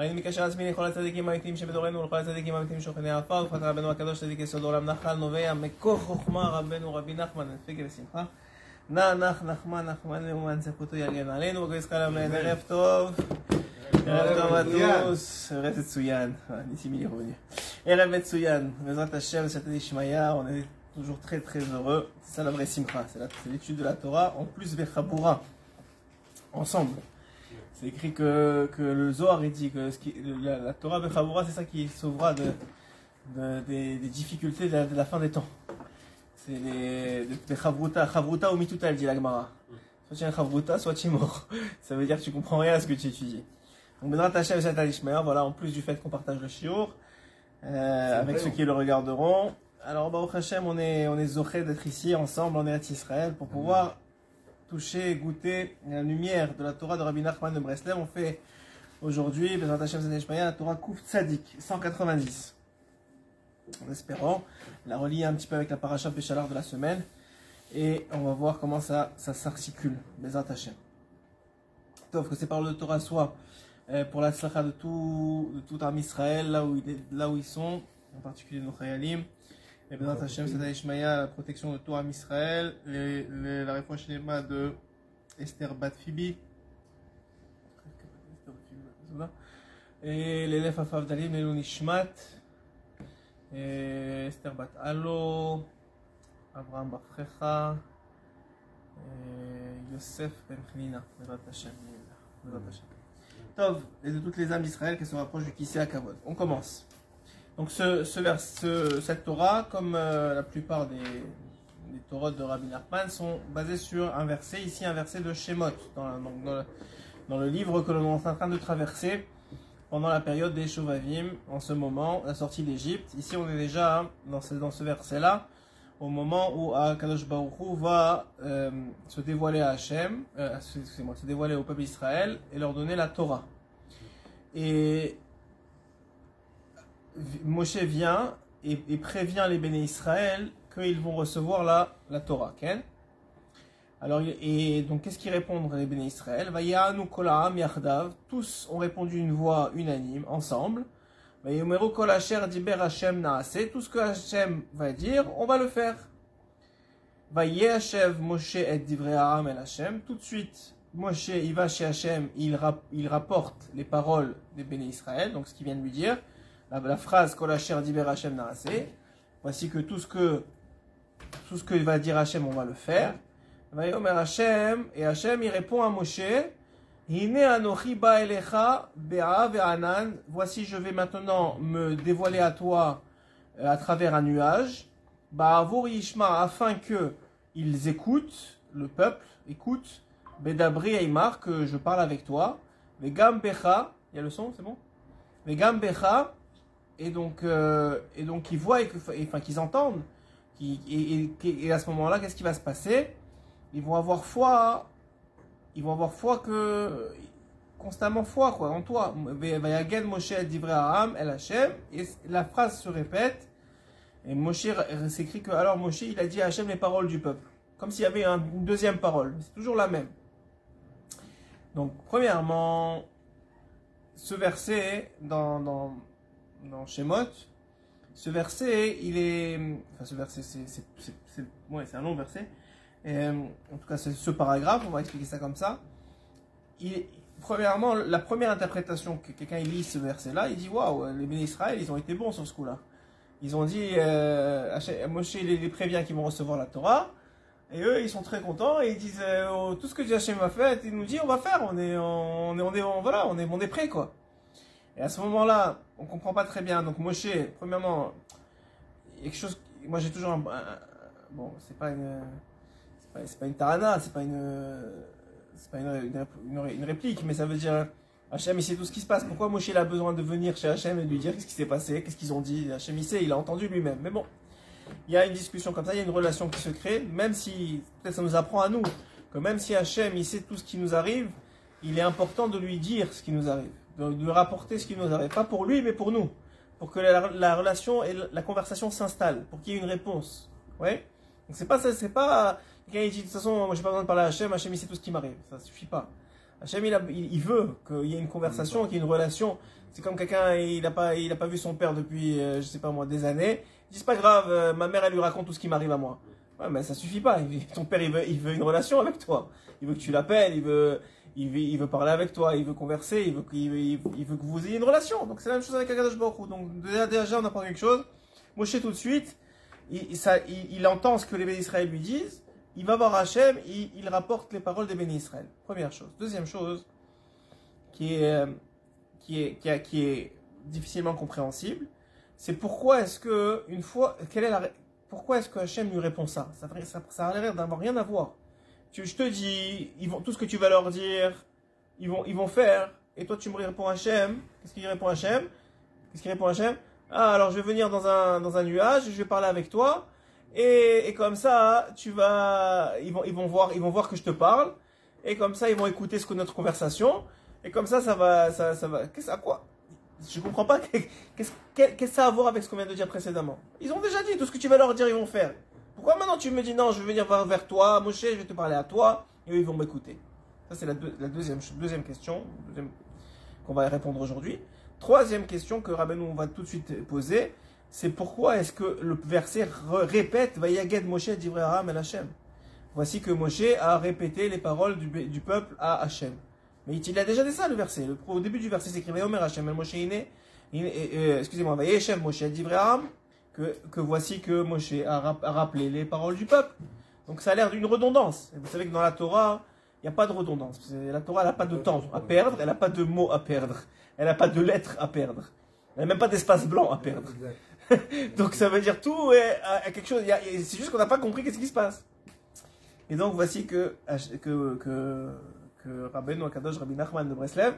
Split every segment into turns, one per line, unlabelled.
הריני מקשר עצמי לכל הצדיקים האמיתיים שבדורנו ולכל הצדיקים האמיתיים שוכני העפר ופחת רבנו הקדוש צדיק יסוד עולם נחל נובע מקור חוכמה רבנו רבי נחמן נפגה בשמחה. נע נח נחמן נחמן לאומן צפותו יגן עלינו וגויס קלם ערב טוב. ערב טוב עטוס ערב מצוין. ניסי מלירוני ערב מצוין. בעזרת השם on est toujours très très heureux. c'est ça la vraie simcha c'est l'étude de la Torah en plus Vechaboura ensemble c'est écrit que, que le Zohar il dit que ce qui, la, la Torah Bechavura, c'est ça qui sauvera de, de- des, des difficultés de la, de la fin des temps. C'est les de Chavruta, Chavruta ou Mituta, elle dit la Gemara. Soit tu es un Chavruta, soit tu es mort. Ça veut dire que tu comprends rien à ce que tu étudies. Donc Bezrat Hashem et Shatal Ishmael, voilà, en plus du fait qu'on partage le shiur, euh, avec ceux qui le regarderont. Alors, Baruch Hashem, on est, on est d'être ici ensemble en Eretz Israël pour pouvoir toucher, goûter la lumière de la Torah de Rabbi Nachman de Breslev. On fait aujourd'hui, la Torah Kouf Tzadik, 190. En espérant la relier un petit peu avec la paracha Péchalar de la semaine. Et on va voir comment ça, ça s'articule, Bezrat Hashem. Sauf que ces paroles de Torah soient euh, pour la slacha de tout, de tout Israël, là où, là où ils sont, en particulier nos Chayalim. Et Bezrat Hashem, c'est Ishmaïa, la protection de tout Am Israël, les- les- la réponse cinéma de Esther Batfibi. Et l'élève Afaf Dalim, Nelou Nishmat, Esther Bat Allo, Abraham Bafrecha, Yosef Ben Hashem. Bezrat Hashem. Tov, et de toutes les âmes d'Israël qui se rapprochent du Kissé à Kavod. On commence. Donc cette Torah, comme euh, la plupart des, Torahs de Rabbi Nachman, sont basées sur un verset, ici un verset de Shemot, dans, donc dans le, livre que l'on est en train de traverser pendant la période des Shovavim, en ce moment, la sortie d'Égypte. Ici on est déjà hein, dans ce, verset-là, au moment où Akadosh Baruch va euh, se dévoiler à Hachem, euh, excusez-moi, se dévoiler au peuple d'Israël et leur donner la Torah. Et Moshe vient et, prévient les béné Israël qu'ils vont recevoir la, la Torah. Alors, et donc, qu'est-ce qu'ils répondent les béné Israël? Tous ont répondu une voix unanime, ensemble. Tout ce que Hashem va dire, on va le faire. Moshe et. Tout de suite, Moshe, il va chez rap- il rapporte les paroles des béné Israël, donc ce qu'il vient de lui dire la, la phrase Kol Asher Diber Hashem Naase. Voici que tout ce que tout ce que va dire Hashem, on va le faire. Vayomer Hashem et Hashem il répond à Moshe. Hine anochi ba ve'anan. Voici je vais maintenant me dévoiler à toi euh, à travers un nuage. Ba'avur yishma afin que ils écoutent le peuple écoute. Bedabri Eimar que je parle avec toi. Vegam becha. Il y a le son, c'est bon? Vegam et donc euh, et donc ils voient et enfin qu'ils entendent et, à ce moment-là qu'est-ce qui va se passer? Ils vont avoir foi. Ils vont avoir foi que constamment foi quoi en toi. Moshe Aram el Hashem et la phrase se répète. Et Moshe s'écrit que alors Moshe il a dit à Hashem les paroles du peuple. Comme s'il y avait un- une deuxième parole. C'est toujours la même. Donc premièrement ce verset dans, dans Shemot, ce verset, il est. Enfin, ce verset, c'est, c'est, un long verset. Et, euh, en tout cas, c'est ce paragraphe, on va expliquer ça comme ça. Premièrement, la première interprétation que quelqu'un lit ce verset-là, il dit Waouh, les bénis Israël, ils ont été bons sur ce coup-là. Ils ont dit euh, Hachem- Moshe il les prévient qu'ils vont recevoir la Torah. Et eux, ils sont très contents et ils disent euh, Oh, tout ce que Hachem a fait, il nous dit on va faire, on est, on est, on est, voilà, on est, on est prêt quoi. Et à ce moment-là, on comprend pas très bien. Donc Moshe, premièrement, il y a quelque chose. Moi, j'ai toujours un, bon, c'est pas une, c'est pas, une tarana, c'est pas une, pas une, une, réplique, mais ça veut dire Hachem, il sait tout ce qui se passe. Pourquoi Moshe il a besoin de venir chez Hachem et lui dire qu'est-ce qui s'est passé, qu'est-ce qu'ils ont dit? Hachem, il sait, il a entendu lui-même. Mais bon, il y a une discussion comme ça, il y a une relation qui se crée, même si peut-être ça nous apprend à nous que même si Hachem il sait tout ce qui nous arrive, il est important de lui dire ce qui nous arrive, de, rapporter ce qui nous arrive, pas pour lui mais pour nous, pour que la, la relation et la conversation s'installe, pour qu'il y ait une réponse. Ouais. Donc c'est pas c'est pas quelqu'un qui dit de toute façon moi j'ai pas besoin de parler à Hachem, Hachem il sait tout ce qui m'arrive, ça suffit pas. Hachem, il, a- il- veut qu'il y ait une conversation, qu'il y ait une relation. C'est comme quelqu'un, il n'a pas, a pas vu son père depuis, euh, je sais pas moi, des années. Il dit, c'est pas grave, euh, ma mère, elle lui raconte tout ce qui m'arrive à moi. Ouais, mais ça suffit pas. Ton père, il veut, il veut une relation avec toi. Il veut que tu l'appelles, il veut, il veut, parler avec toi, il veut converser, il veut, il veut, il veut que vous ayez une relation. Donc c'est la même chose avec Akadosh Baruch. Donc déjà, déjà, on apprend quelque chose. Moshe tout de suite, il, entend ce que les bénis Israël lui disent. Il va voir Hachem, il, il rapporte les paroles des bénis Israël. Première chose. Deuxième chose, qui est, euh, qui est, qui est difficilement compréhensible, c'est pourquoi est-ce que, une fois, quelle est la, pourquoi est-ce que Hachem lui répond ça? Ça, ça, ça d'avoir rien à voir. Je te dis, ils vont, tout ce que tu vas leur dire, ils vont, ils vont faire, et toi tu me réponds Hachem. Qu'est-ce qu'il répond Hachem Qu'est-ce qu'il répond Hachem Ah, alors je vais venir dans un, nuage, je vais parler avec toi, et, comme ça, tu vas, ils vont, voir, ils vont voir que je te parle, et comme ça, ils vont écouter ce que notre conversation, et comme ça, ça va, ça, ça va. Qu'est-ce à quoi? Je comprends pas. Qu'est-ce que ça à voir avec ce qu'on vient de dire précédemment? Ils ont déjà dit tout ce que tu vas leur dire, ils vont faire. Pourquoi maintenant tu me dis non, je vais venir vers, toi, Moshe, je vais te parler à toi, et eux ils vont m'écouter? Ça c'est la, deux- la deuxième, deuxième question qu'on va répondre aujourd'hui. Troisième question que Rabbeinu va tout de suite poser, c'est pourquoi est-ce que le verset répète Vayaged Moshe divrei Aram el Hashem Voici que Moshe a répété les paroles du, peuple à Hachem. Mais il a déjà dit ça le verset. Le- au début du verset, c'est écrit Vayomer el Moshe euh, Excusez-moi, Vayeshem Moshe divrei Aram que, que voici que Moshe a, rap- a rappelé les paroles du peuple. Donc ça a l'air d'une redondance. Et vous savez que dans la Torah, il n'y a pas de redondance. La Torah, elle n'a pas de temps à perdre, elle n'a pas de mots à perdre, elle n'a pas de lettres à perdre, elle n'a même pas d'espace blanc à perdre. Donc ça veut dire tout à quelque chose. et C'est juste qu'on n'a pas compris qu'est-ce qui se passe. Et donc voici que que que, que Rabbeinu Akadosh, Rabbi Nachman de Breslev,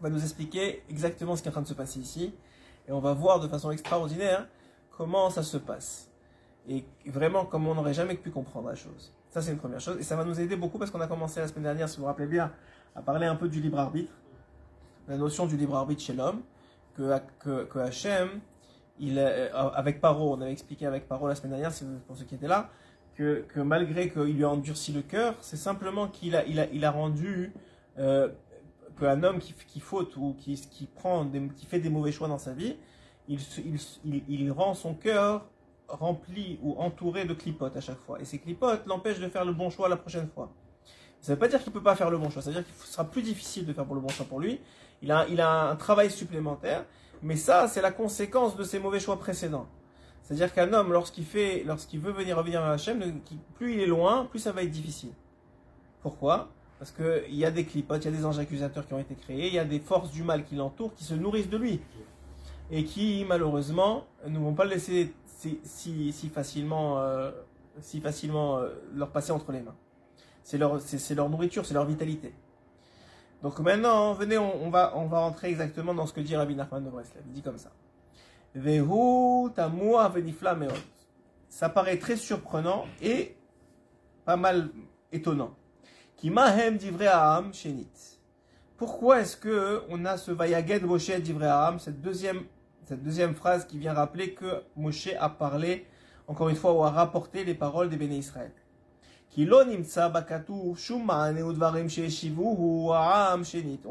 va nous expliquer exactement ce qui est en train de se passer ici. Et on va voir de façon extraordinaire comment ça se passe. Et vraiment comment on n'aurait jamais pu comprendre la chose. Ça c'est une première chose. Et ça va nous aider beaucoup parce qu'on a commencé la semaine dernière, si vous vous rappelez bien, à parler un peu du libre arbitre. La notion du libre arbitre chez l'homme. Que, que, que Hachem, euh, avec Paro, on avait expliqué avec Paro la semaine dernière, pour ceux qui étaient là, que, que malgré qu'il lui a endurci le cœur, c'est simplement qu'il a, il a, il a rendu euh, qu'un homme qui, qui faute ou qui, qui, prend qui fait des mauvais choix dans sa vie, il, rend son cœur rempli ou entouré de clipotes à chaque fois. Et ces clipotes l'empêchent de faire le bon choix la prochaine fois. Ça ne veut pas dire qu'il ne peut pas faire le bon choix, ça veut dire qu'il sera plus difficile de faire le bon choix pour lui. Il a, un travail supplémentaire, mais ça, c'est la conséquence de ses mauvais choix précédents. C'est-à-dire qu'un homme, lorsqu'il fait, lorsqu'il veut venir revenir à Hachem, plus il est loin, plus ça va être difficile. Pourquoi? Parce qu'il y a des clipotes, il y a des anges accusateurs qui ont été créés, il y a des forces du mal qui l'entourent, qui se nourrissent de lui. Et qui, malheureusement, ne vont pas le laisser si, si, si facilement, euh, facilement euh, leur passer entre les mains. C'est leur, c'est, leur nourriture, c'est leur vitalité. Donc maintenant, venez, on, va, on va rentrer exactement dans ce que dit Rabbi Nachman de Breslev. Il dit comme ça. Ça paraît très surprenant et pas mal étonnant. Qui mahem divrei Aham shenit. Pourquoi est-ce que on a ce vayaged Moshe divrei Aham, cette deuxième, cette deuxième phrase qui vient rappeler que Moshe a parlé, encore une fois, ou a rapporté les paroles des béné Israël. On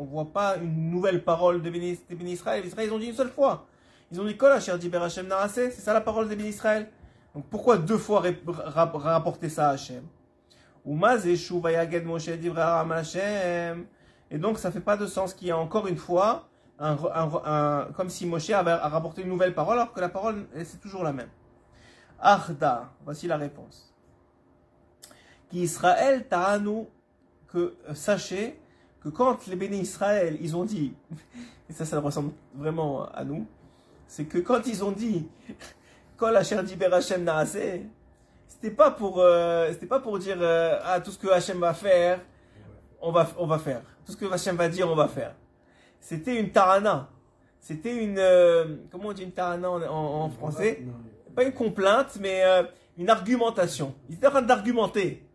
voit pas une nouvelle parole des béné Israël. Les Israël, ils ont dit une seule fois. Ils ont dit Kol asher diber Hashem. C'est ça la parole des béné Israël. Donc pourquoi deux fois rapporter ça à Hashem. Et donc ça fait pas de sens qu'il y a encore une fois comme si Moshe avait a rapporté une nouvelle parole alors que la parole c'est toujours la même. Arda, voici la réponse. Qu'Israël ta'anu, que euh, sachez que quand les bénis Israël, ils ont dit, et ça, ça ressemble vraiment à nous, c'est que quand ils ont dit, Kol Asher Diber Hashem Naaseh, c'était pas pour, euh, c'était pas pour dire, euh, ah, tout ce que Hashem va faire, on va, on va faire. Tout ce que Hashem va dire, on va faire. C'était une tarana. C'était une, euh, comment on dit une tarana en, en- en français? Pas une complainte, mais euh, une argumentation. Ils étaient en train d'argumenter.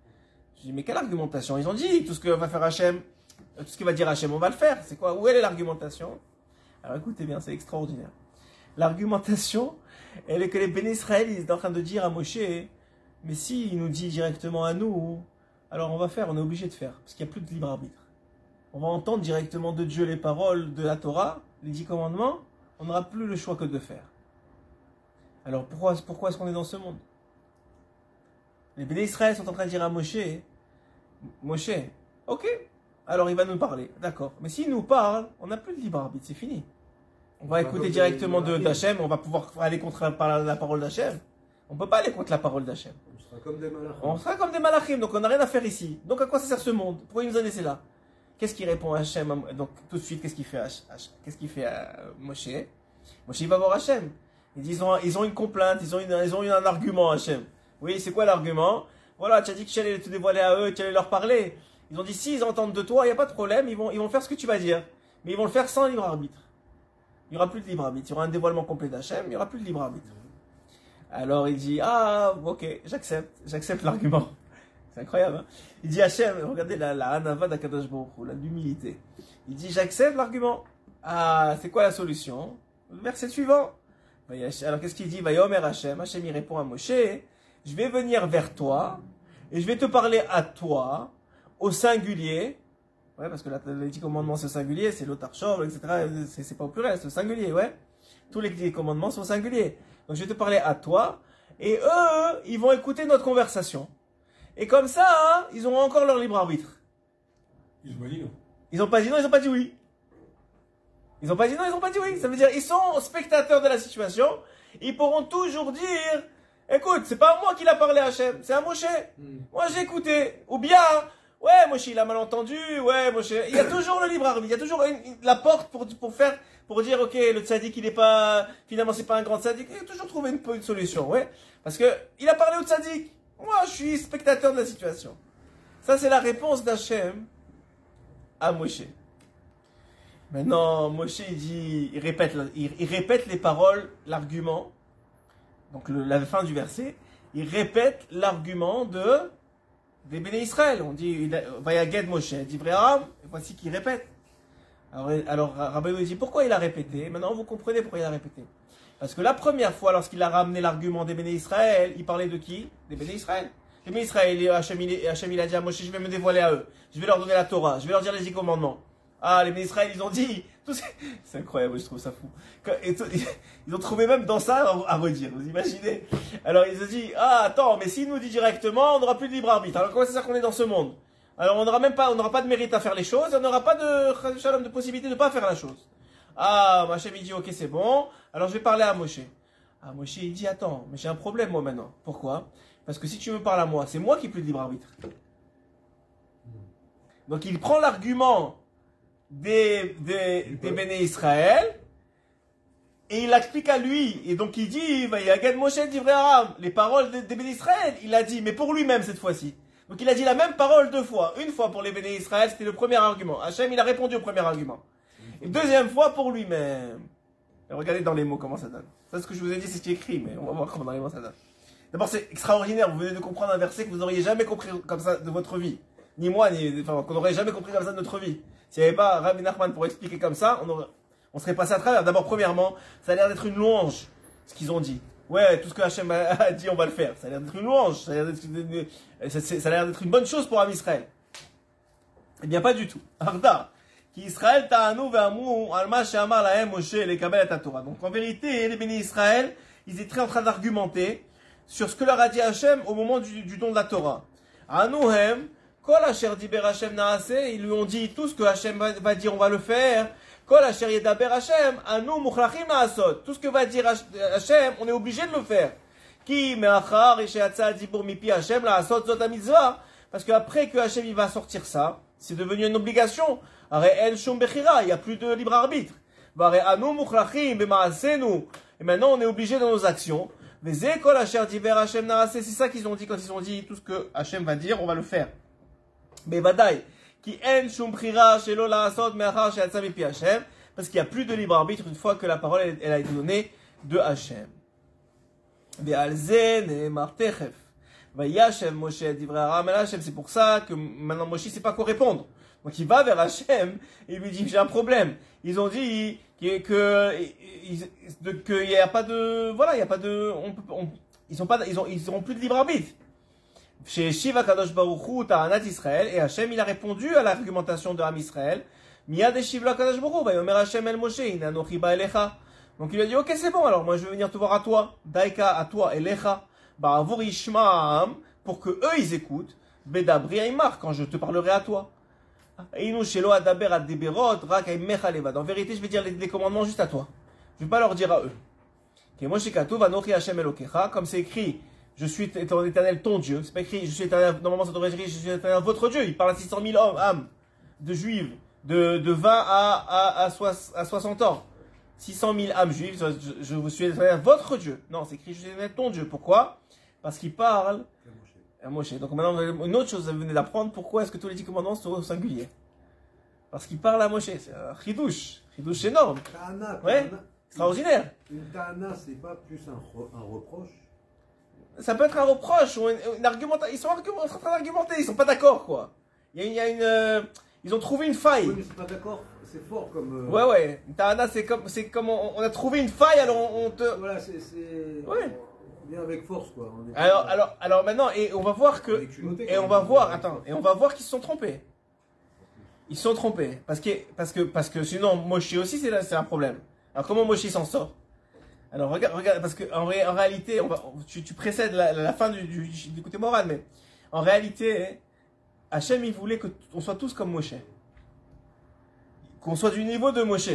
Je dis, mais quelle argumentation? Ils ont dit, tout ce que va faire Hachem, euh, tout ce que va dire Hachem, on va le faire. C'est quoi? Où est l'argumentation? Alors écoutez bien, c'est extraordinaire. L'argumentation, elle est que les Israël, ils étaient en train de dire à Moshe, mais si il nous dit directement à nous, alors on va faire, on est obligé de faire, parce qu'il n'y a plus de libre arbitre. On va entendre directement de Dieu les paroles de la Torah, les dix commandements, on n'aura plus le choix que de faire. Alors pourquoi, pourquoi est-ce qu'on est dans ce monde? Les bénis Israël sont en train de dire à Moshe, Moshe, ok, alors il va nous parler, d'accord. Mais s'il nous parle, on n'a plus de libre arbitre, c'est fini. On va écouter directement de d'Hachem, on va pouvoir aller contre la, parole d'Hachem. On ne peut pas aller contre la parole d'Hachem.
On sera comme des malachim.
On sera comme des malachim, donc on n'a rien à faire ici. Donc à quoi ça sert ce monde? Pourquoi il nous a laissé là? Qu'est-ce qu'il répond à Hachem? Donc tout de suite, qu'est-ce qu'il fait Qu'est-ce qu'il fait à Moshe? Moshe, il va voir Hachem. Ils, disent, ils ont une complainte, ils ont, une, ils ont un argument, Hachem. Oui, c'est quoi l'argument? Voilà, tu as dit que tu allais te dévoiler à eux, tu allais leur parler. Ils ont dit, s'ils entendent de toi, il n'y a pas de problème, ils vont, ils vont faire ce que tu vas dire. Mais ils vont le faire sans libre arbitre. Il n'y aura plus de libre arbitre. Il y aura un dévoilement complet d'Hachem, il n'y aura plus de libre arbitre. Alors il dit, ah, ok, j'accepte, j'accepte l'argument. C'est incroyable. Hein il dit Hachem, regardez la, la Hanava d'Akadosh la l'humilité. Il dit, j'accepte l'argument. Ah, c'est quoi la solution? Verset suivant. Alors qu'est-ce qu'il dit? Vayomer Hachem. Hachem il répond à Moshe, je vais venir vers toi et je vais te parler à toi au singulier. Ouais, parce que les dix commandements c'est singulier, c'est l'autarchov, etc. C'est pas au pluriel, c'est au singulier, ouais. Tous les dix commandements sont singuliers. Donc je vais te parler à toi et eux, ils vont écouter notre conversation. Et comme ça, hein, ils auront encore leur libre arbitre.
Ils ont pas dit non.
Ils ont pas dit non, ils ont pas dit oui. Ils ont pas dit non, ils ont pas dit oui. Ça veut dire ils sont spectateurs de la situation. Ils pourront toujours dire, écoute, c'est pas moi qui l'a parlé à Hachem, c'est à Moshe. Hmm. Moi j'ai écouté. Ou bien, ouais, Moshe il a mal entendu, ouais, Moshe. Il y a toujours le libre arbitre, il y a toujours la porte pour, pour faire, pour dire, ok, le tzaddik il est pas, finalement c'est pas un grand tzaddik. Il a toujours trouvé une, une solution, ouais. Parce que il a parlé au tzaddik. Moi je suis spectateur de la situation. Ça c'est la réponse d'Hachem à Moshe. Maintenant, Moshe, il dit, il répète, il, répète les paroles, l'argument. Donc, la fin du verset. Il répète l'argument de, des béné Israël. On dit, Vayaged Moshe, dit Abraham, voici qu'il répète. Alors, Rabbi nous dit, pourquoi il a répété? Maintenant, vous comprenez pourquoi il a répété. Parce que la première fois, lorsqu'il a ramené l'argument des béné Israël, il parlait de qui? Des béné Israël. Les béné Israël, Hachem, il a dit à Moshe, je vais me dévoiler à eux. Je vais leur donner la Torah. Je vais leur dire les dix commandements. Ah, les Israël, ils ont dit. C'est incroyable, je trouve ça fou. Ils ont trouvé même dans ça à redire, vous imaginez? Alors ils ont dit, ah attends, mais s'il nous dit directement, on n'aura plus de libre arbitre. Alors comment c'est ça qu'on est dans ce monde? Alors on n'aura même pas, on n'aura pas de mérite à faire les choses, on n'aura pas de, possibilité de ne pas faire la chose. Ah, Moshe il dit, ok c'est bon, alors je vais parler à Moshe. Ah, Moshe il dit, attends, mais j'ai un problème moi maintenant. Pourquoi? Parce que si tu me parles à moi, c'est moi qui ai plus de libre arbitre. Donc il prend l'argument des, des, des Béné Israël, et il l'explique à lui, et donc il dit, Yagad Moshe Aram, les paroles des, des Béné Israël, il a dit, mais pour lui-même cette fois-ci. Donc il a dit la même parole deux fois. Une fois pour les Béné Israël, c'était le premier argument. Hachem, il a répondu au premier argument. Et deuxième fois pour lui-même. Regardez dans les mots comment ça donne. Ça, ce que je vous ai dit, c'est ce qui est écrit, mais on va voir comment ça donne. D'abord, c'est extraordinaire. Vous venez de comprendre un verset que vous n'auriez jamais compris comme ça de votre vie. Ni moi, ni, enfin, qu'on n'aurait jamais compris comme ça de notre vie. S'il n'y avait pas Rabbi Nachman pour expliquer comme ça, on serait passé à travers. D'abord, premièrement, ça a l'air d'être une louange, ce qu'ils ont dit. Ouais, tout ce que Hachem a dit, on va le faire. Ça a l'air d'être une louange, ça a l'air d'être une bonne chose pour un Israël. Eh bien, pas du tout. Arda. Qui Israël alma Moshe les Torah. Donc en vérité, les bénis Israël, ils étaient en train d'argumenter sur ce que leur a dit Hachem au moment du, don de la Torah. Anouhem, Kol Asher Diber Hashem Naase, ils lui ont dit tout ce que Hashem va, dire, on va le faire. La chérie d'Aber à nous, à Asot. Tout ce que va dire Hashem, on est obligé de le faire. Qui, mais Achar, et Shehatsa dit pour Mipi Hashem, la Asot, Zot, à Parce que après que Hashem va sortir ça, c'est devenu une obligation. Il n'y a plus de libre arbitre. Et maintenant, on est obligé dans nos actions. Mais Zéko, la chérie d'Aber Hashem, à C'est ça qu'ils ont dit quand ils ont dit tout ce que Hashem va dire, on va le faire. Mais il qui en shum chez Lola Asot Meachar chez Pi Hashem, parce qu'il n'y a plus de libre arbitre une fois que la parole elle, a été donnée de Hashem. C'est pour ça que maintenant Moshe ne sait pas quoi répondre. Donc il va vers Hachem et il lui dit j'ai un problème. Ils ont dit que qu'il n'y a pas de voilà il y a pas de on, on, ils n'ont pas ils ont ils auront plus de libre arbitre. Chez Shiva Kadosh Baruchu Ta'anat Israël, et Hachem il a répondu à l'argumentation de Ham Israël. Miyad et Shiva Kadosh Baruchu, Vayomer Hachem El Moshe, Inanochi Elecha. Donc il a dit, ok c'est bon alors, moi je vais venir te voir à toi, Daika à toi, Elecha, Ba'avur Ishmaam, pour que eux ils écoutent, Bedabri Aymar, quand je te parlerai à toi. En vérité, je vais dire les, les commandements juste à toi. Je vais pas leur dire à eux. Comme c'est écrit, je suis ton éternel ton Dieu. C'est pas écrit, je suis éternel, normalement ça devrait être écrit, je suis éternel votre Dieu. Il parle à 600 000 hommes, âmes, de juifs, de, de 20 à, à, à, à 60 ans. 600 000 âmes juives, je, je vous suis éternel votre Dieu. Non, c'est écrit, je suis éternel ton Dieu. Pourquoi? Parce qu'il parle à Moshe. Donc maintenant, une autre chose, vous venez d'apprendre, pourquoi est-ce que tous les dix commandements sont au singulier? Parce qu'il parle à Moshe. C'est un chidouche. Chidouche énorme. Ouais. Extraordinaire.
Une ta'ana, c'est pas plus un reproche?
Ça peut être un reproche ou une, une argumentation. Ils sont argument- en train d'argumenter, ils sont pas d'accord, quoi. Il y a, il y a une. euh, ils ont trouvé une faille.
Oui, mais c'est pas d'accord, c'est fort comme. euh,
Ouais, ouais. Tahana, c'est comme, c'est comme on, on a trouvé une faille, alors on, on te.
Voilà, c'est.
Ouais.
On avec force, quoi. On est-
Alors, alors, alors maintenant, et on va voir que. Et on va voir, attends, et on va voir qu'ils se sont trompés. Ils se sont trompés. Parce que, parce que, parce que sinon, Moshe aussi, c'est un problème. Alors, comment Moshe s'en sort? Alors, regarde, regarde, parce que, en, ré- en réalité, tu, précèdes la, fin du, du, côté moral, mais en réalité, Hachem, il voulait qu'on soit tous comme Moshe. Qu'on soit du niveau de Moshe.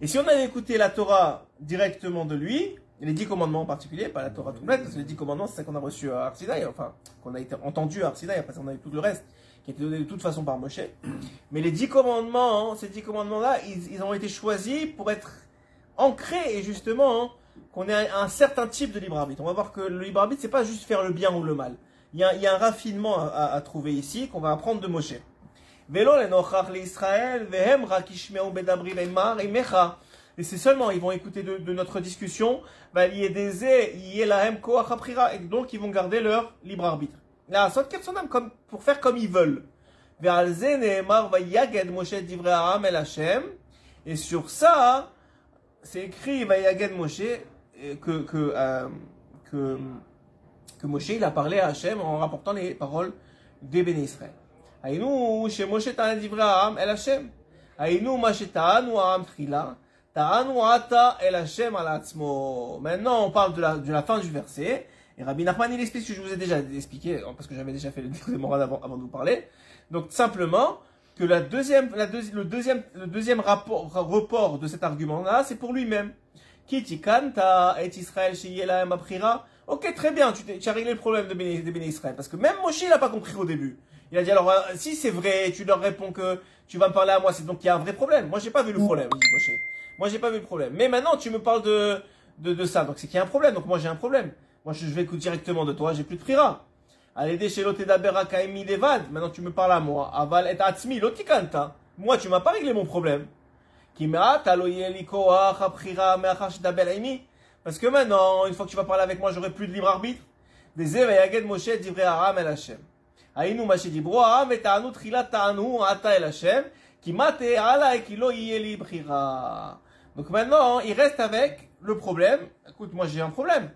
Et si on avait écouté la Torah directement de lui, les dix commandements en particulier, pas la Torah complète, parce que les dix commandements, c'est ça qu'on a reçu à Arsinaï, enfin, qu'on a été entendu à Arsinaï, après on a eu tout le reste, qui a été donné de toute façon par Moshe. Mais les dix commandements, hein, ces dix commandements-là, ils, ils ont été choisis pour être ancrés, et justement, hein, qu'on ait un, certain type de libre arbitre. On va voir que le libre arbitre, c'est pas juste faire le bien ou le mal. Il y a, il y a un raffinement à, trouver ici, qu'on va apprendre de Moshe. Et c'est seulement, ils vont écouter de, notre discussion, aprira. Et donc, ils vont garder leur libre arbitre. Comme, pour faire comme ils veulent. Et sur ça, c'est écrit vayaged Moshe, euh, que, que, euh, que, que Moshe, il a parlé à Hachem en rapportant les paroles des bénis Israël. היינו שמשה טען את דברי העם אל השם. היינו מה שטענו העם תחילה, טענו עתה אל השם על עצמו. Maintenant, on parle de la, de la fin du verset. Et Rabbi Nachman, il explique ce que je vous ai déjà expliqué, parce que j'avais déjà fait le discours de morale avant, avant de vous parler. Donc, simplement, que la deuxième, la deuxi- le deuxième, le deuxième rapport, report de cet argument-là, c'est pour lui-même. Kiti kanta et Israël. Ok, très bien, tu, as réglé le problème de Béné, de Béné Israël. Parce que même Moshe, il n'a pas compris au début. Il a dit alors, euh, si c'est vrai, tu leur réponds que tu vas me parler à moi, c'est donc qu'il y a un vrai problème. Moi, j'ai pas vu le problème, il dit Moshe. Moi, j'ai pas vu le problème. Mais maintenant, tu me parles de, de, de ça. Donc, c'est qu'il y a un problème. Donc, moi, j'ai un problème. Moi, je, je vais écouter directement de toi, j'ai plus de prira. Maintenant, tu me parles à moi. Aval et atzmi, l'otikanta. Hein. Moi, tu m'as pas réglé mon problème. Ah, ah, Parce que maintenant, une fois que tu vas parler avec moi, j'aurai plus de libre arbitre. Des éveillagés de Moshe, d'ivré Aram et Hachem. Aïnou, Maché, d'ivré Aram et Tahanou, Trila, Tahanou, Ata et Hachem. Qui mate, Ala et Kilo, Yéli, Donc maintenant, il reste avec le problème. Écoute, moi, j'ai un problème.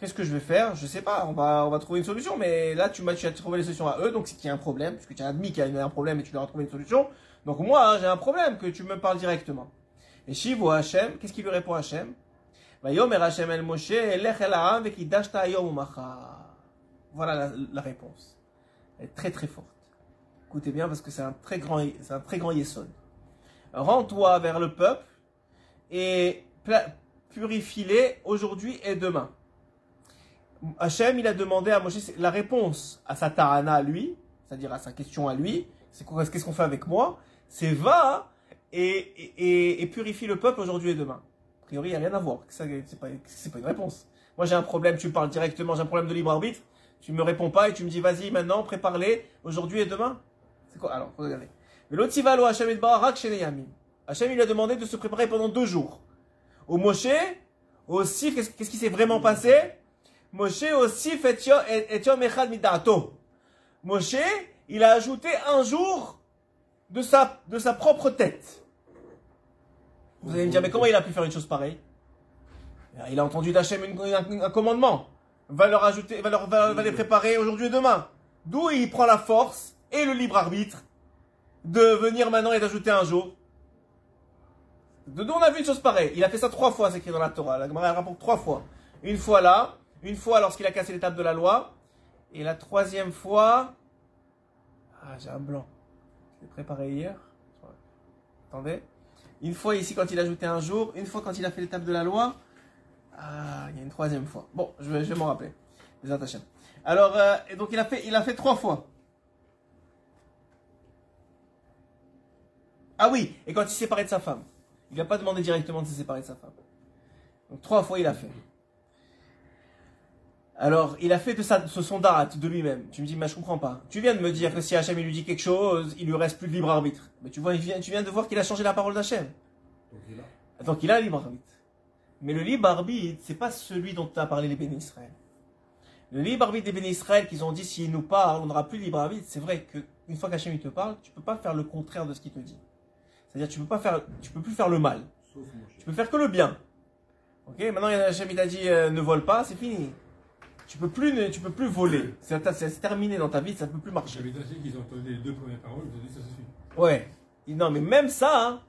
Qu'est-ce que je vais faire? Je sais pas. On va, on va trouver une solution. Mais là, tu tu as trouvé les solutions à eux. Donc c'est qu'il y a un problème. Puisque tu as admis qu'il y a un problème et tu leur as trouvé une solution. Donc moi, j'ai un problème que tu me parles directement. Et Shivu Hashem, qu'est-ce qu'il lui répond umachar. Voilà la, la réponse. Elle est très très forte. Écoutez bien parce que c'est un très grand, c'est un très grand yesod. Rends-toi vers le peuple et purifie-les aujourd'hui et demain. Hachem, il a demandé à Moshe la réponse à sa tarana à lui, c'est-à-dire à sa question à lui, c'est qu'est-ce qu'on fait avec moi C'est va et, et, purifie le peuple aujourd'hui et demain. A priori, il n'y a rien à voir. C'est pas, pas une réponse. Moi, j'ai un problème, tu me parles directement, j'ai un problème de libre arbitre. Tu me réponds pas et tu me dis vas-y maintenant, prépare-les aujourd'hui et demain. C'est quoi? Alors, faut regarder. Mais l'autre il va lo Hachem et Barak. Hachem il lui a demandé de se préparer pendant deux jours. Au Moshe, aussi, qu'est-ce qui s'est vraiment passé? Moshe aussi fait Yom Echad Midato. Moshe, il a ajouté un jour de sa, de sa propre tête. Vous allez me dire, mais comment il a pu faire une chose pareille? Il a entendu d'Hachem un, commandement. Va leur ajouter, va, leur, va, les préparer aujourd'hui et demain. D'où il prend la force et le libre arbitre de venir maintenant et d'ajouter un jour. De d'où on a vu une chose pareille. Il a fait ça trois fois, c'est écrit dans la Torah. La Gemara rapporte trois fois. Une fois là, une fois lorsqu'il a cassé l'étape de la loi, et la troisième fois. Ah, j'ai un blanc. Je l'ai préparé hier. Attendez. Une fois ici quand il a ajouté un jour, une fois quand il a fait l'étape de la loi. Ah, il y a une troisième fois. Bon, je vais, je vais m'en rappeler. Les attachés. Alors, euh, et donc il a fait, il a fait trois fois. Ah oui, et quand il s'est séparé de sa femme, il n'a pas demandé directement de se séparer de sa femme. Donc trois fois il a fait. Alors, il a fait de, sa, de son darat, de lui-même. Tu me dis, mais je comprends pas. Tu viens de me dire que si Hachem il lui dit quelque chose, il lui reste plus de libre arbitre. Mais tu vois, il vient- tu viens de voir qu'il a changé la parole d'Hachem.
Donc il a.
Donc il a un libre arbitre. Mais le libre arbitre, c'est pas celui dont as parlé les bénis Israël. Le libre arbitre des bénis Israël qu'ils ont dit s'il nous parle, on n'aura plus de libre arbitre. C'est vrai que une fois qu'Hachem il te parle, tu peux pas faire le contraire de ce qu'il te dit. C'est-à-dire tu peux pas faire, tu peux plus faire le mal.
Sauf
Tu peux faire que le bien. Ok Maintenant Hachem il t'a dit euh, ne vole pas, c'est fini. Tu peux plus, ne- tu peux plus voler. C'est terminé dans ta vie, ça peut plus marcher.
J'avais dit qu'ils ont entendu les deux premières paroles, ils ont dit ça suffit.
Ouais. Non, mais même ça, hein,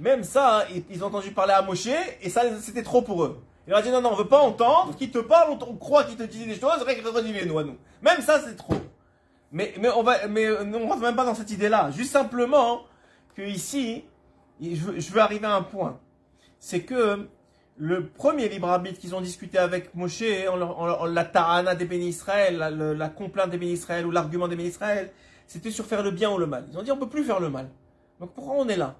même ça, ils, ils ont entendu parler à Moshe et ça, c'était trop pour eux. Il leur a dit non, non, on veut pas entendre qu'il te parle, on, on croit qu'il te dit des choses, c'est vrai qu'il te redit les nous à nous. Même ça, c'est trop. Mais, mais on va, mais euh, on rentre même pas dans cette idée-là. Juste simplement que ici, je veux arriver à un point. C'est que le premier libre arbitre qu'ils ont discuté avec Moshe, leur- en la ta'ana des bénis Israël, la, complainte des bénis Israël ou l'argument des bénis c'était sur faire le bien ou le mal. Ils ont dit on peut plus faire le mal. Donc pourquoi on est là?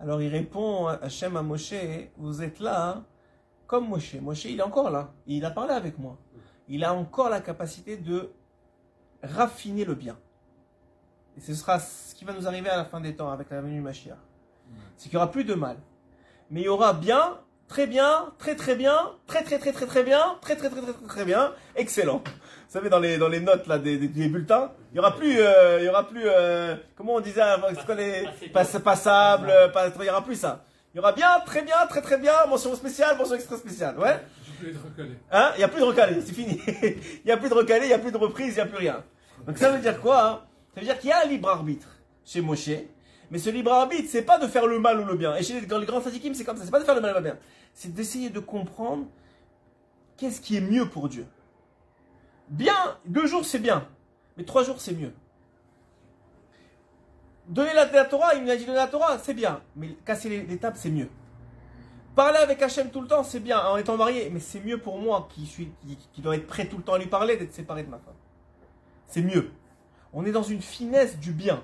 Alors il répond Hachem à Moshe, vous êtes là hein, comme Moshe. Moshe il est encore là. Il a parlé avec moi. Il a encore la capacité de raffiner le bien. Et ce sera ce qui va nous arriver à la fin des temps avec la venue du Mashiach. C'est qu'il n'y aura plus de mal. Mais il y aura bien, très bien, très très bien, très très très très très bien, très très très très très très bien, excellent. Vous savez dans les dans les notes là des, des, bulletins, il y aura plus euh, il y aura plus euh, comment on disait avant, c'est quoi les pass, passables, euh, pas- il y aura plus ça. Il y aura bien, très bien, très très bien, mention spéciale, mention extra spéciale. Ouais. Hein Il n'y a plus de recalé, c'est fini. Il n'y a plus de recalé, il n'y a plus de reprise, il n'y a plus rien. Donc ça veut dire quoi hein? Ça veut dire qu'il y a un libre arbitre chez Moshe, mais ce libre arbitre, c'est pas de faire le mal ou le bien. Et chez les, dans grands sadikim, c'est comme ça, c'est pas de faire le mal ou le bien. C'est d'essayer de comprendre qu'est-ce qui est mieux pour Dieu. Bien, deux jours c'est bien, mais trois jours c'est mieux. Donner la, Torah, il nous a dit donner la Torah, c'est bien, mais casser les, les tables, c'est mieux. Parler avec Hachem tout le temps, c'est bien, en étant marié, mais c'est mieux pour moi qui, suis, qui, qui dois être prêt tout le temps à lui parler d'être séparé de ma femme. C'est mieux. On est dans une finesse du bien.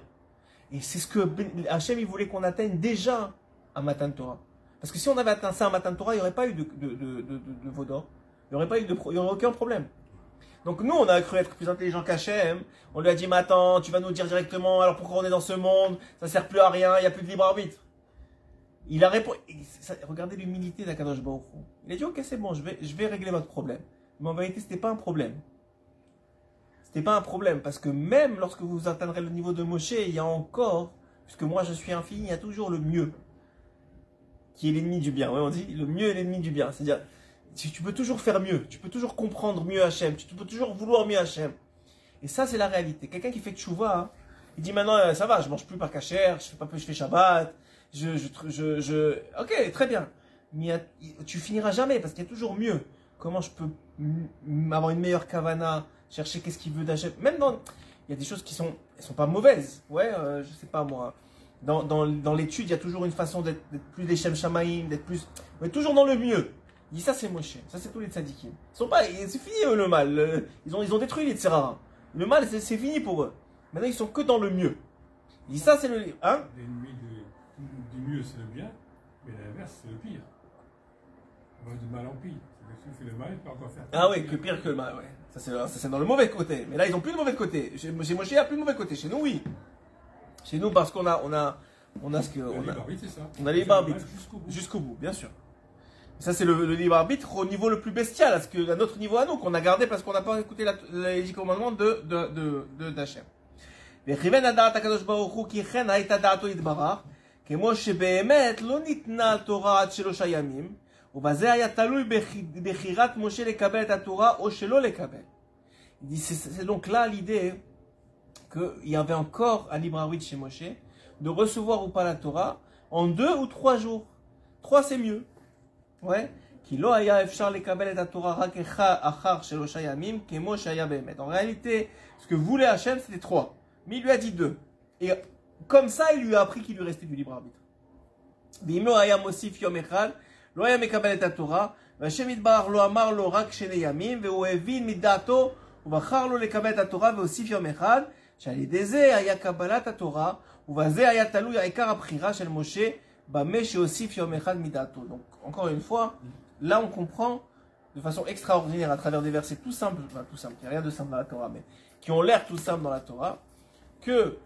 Et c'est ce que Ben- Hachem il voulait qu'on atteigne déjà à Matan Torah. Parce que si on avait atteint ça à Matan Torah, il n'y aurait pas eu de, de, de, de, de- de. Il n'y aurait pas eu de, aurait aucun problème. Donc nous, on a cru être plus intelligent qu'Hachem. On lui a dit, mais attends, tu vas nous dire directement, alors pourquoi on est dans ce monde? Ça sert plus à rien, il n'y a plus de libre arbitre. Il a répondu. Regardez l'humilité d'Akadosh Baruch. Il a dit Ok, c'est bon, je vais, je vais régler votre problème. Mais en vérité, c'était pas un problème. C'était pas un problème parce que même lorsque vous atteindrez le niveau de Moshe, il y a encore, puisque moi je suis infini, il y a toujours le mieux qui est l'ennemi du bien. Ouais, on dit le mieux est l'ennemi du bien. C'est-à-dire, tu, peux toujours faire mieux, tu peux toujours comprendre mieux Hachem, tu peux toujours vouloir mieux Hachem. Et ça, c'est la réalité. Quelqu'un qui fait tchouva, hein, il dit maintenant, euh, ça va, je mange plus par cachère, je fais pas plus, je fais Shabbat, je, je, je, ok, très bien. Mais tu finiras jamais parce qu'il y a toujours mieux. Comment je peux avoir une meilleure kavana, chercher qu'est-ce qu'il veut d'Hachem. Même dans, il y a des choses qui sont, elles sont pas mauvaises. Ouais, euh, je sais pas moi. Dans, dans, dans l'étude, il y a toujours une façon d'être plus des Shem Shamaïm, d'être plus, mais toujours dans le mieux. Il dit ça c'est Moshe, ça c'est tous les tzadikim. Ils sont pas, c'est fini eux, le mal. Ils ont, ils ont détruit les tzerara. Le mal c'est c'est fini pour eux. Maintenant ils sont que dans le mieux. Il dit ça c'est le, hein?
L'ennemi du mieux, c'est le bien, mais l'inverse, c'est le pire. On va du mal en pire. Si tu fais le mal, tu peux encore faire.
Ah oui, que pire que le mal, ouais. Ça c'est, ça, c'est dans le mauvais côté. Mais là, ils ont plus de mauvais côté. Chez, chez Moshe, il n'y a plus de mauvais côté. Chez nous, oui. Chez nous, parce qu'on a, on a, on a ce que,
Le
on
libre
a,
arbitre, c'est ça.
on a le libre
Faire le mal
arbitre.
Jusqu'au bout.
jusqu'au bout, bien sûr. Ça, c'est le, le libre arbitre au niveau le plus bestial, à, ce que, à notre niveau à nous, qu'on a gardé parce qu'on n'a pas écouté la- les dix commandements de, de, de, de, d'Hachem. וכיוון הדעת הקדוש ברוך הוא כי כן הייתה דעתו יתברך, כמו שבאמת לא ניתנה התורה עד שלושה ימים, ובזה היה תלוי בח- בחירת משה לקבל את התורה או שלא לקבל. Il dit, c'est- c'est donc là l'idée qu'il y avait encore un libre arbitre chez Moshe de recevoir ou pas la Torah en deux ou trois jours. Trois, c'est mieux. Ouais. Qui lo haya efshar lekabel et Torah rak echa achar shelosh yamim kemo shaya behemet. En réalité, ce que voulait Hachem, c'était trois. Mais il lui a dit deux. Et comme ça, il lui a appris qu'il lui restait du libre arbitre. ואם לא היה מוסיף יום אחד, לא היה מקבל את התורה, והשם יתברך לא אמר לו רק שני ימים, והוא הבין מדעתו, ובחר לו לקבל את התורה והוסיף יום אחד, שעל ידי זה היה קבלת התורה, ובזה היה תלוי העיקר הבחירה של משה, במה שהוסיף יום אחד מדעתו. Donc, encore une fois, là on comprend de façon extraordinaire à travers des versets tout simples, enfin tout simples, il n'y a rien de simple dans la Torah, mais qui ont l'air tout simples dans la Torah, que,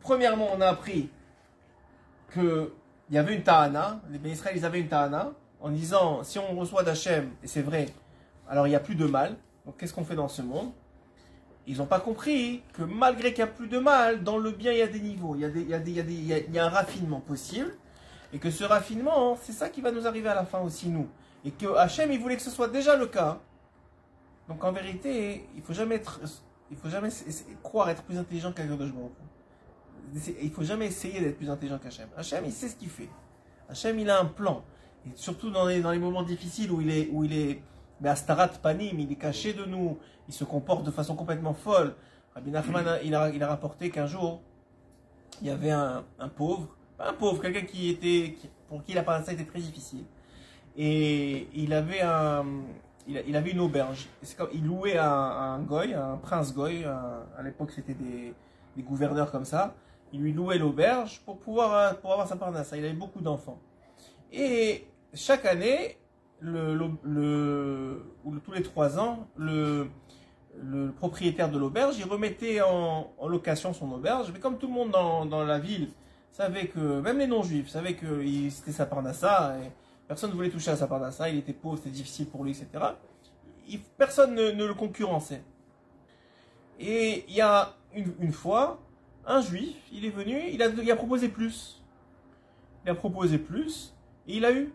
premièrement, on a appris que il y avait une ta'ana, les bénis Israël, ils avaient une ta'ana, en disant, si on reçoit d'Hachem, et c'est vrai, alors il n'y a plus de mal, donc qu'est-ce qu'on fait dans ce monde? Ils n'ont pas compris que malgré qu'il n'y a plus de mal, dans le bien, il y a des niveaux, il y a, un raffinement possible, et que ce raffinement, c'est ça qui va nous arriver à la fin aussi, nous. Et que Hachem, il voulait que ce soit déjà le cas. Donc en vérité, il faut jamais être, il faut jamais croire être plus intelligent qu'un. C'est- Il faut jamais essayer d'être plus intelligent qu'Hachem. Hachem, il sait ce qu'il fait. Hachem, il a un plan. Et surtout dans les, dans les moments difficiles où il est, où il est, mais Astarat Panim, il est caché de nous, il se comporte de façon complètement folle. Rabbi Nachman, il a, il a rapporté qu'un jour, il y avait un, un pauvre, pas un pauvre, quelqu'un qui était, qui- pour qui la parnassa était très difficile. Et il avait un, il, avait une auberge. Comme, il louait un, un goy, un prince goy. à l'époque, c'était des, des gouverneurs comme ça. Il lui louait l'auberge pour pouvoir, euh, pour avoir sa parnassa. Il avait beaucoup d'enfants. Et chaque année, le, le, le- ou le- tous les trois ans, le, le propriétaire de l'auberge, il remettait en, location son auberge. Mais comme tout le monde dans, dans la ville savait que, même les non-juifs, savaient que c'était sa parnassa, et personne ne voulait toucher à sa parnassa, il était pauvre, c'était difficile pour lui, etc. Personne ne, le concurrençait. Et il y a une fois, un juif, il est venu, il a, a proposé plus. Il a proposé plus, et il a eu.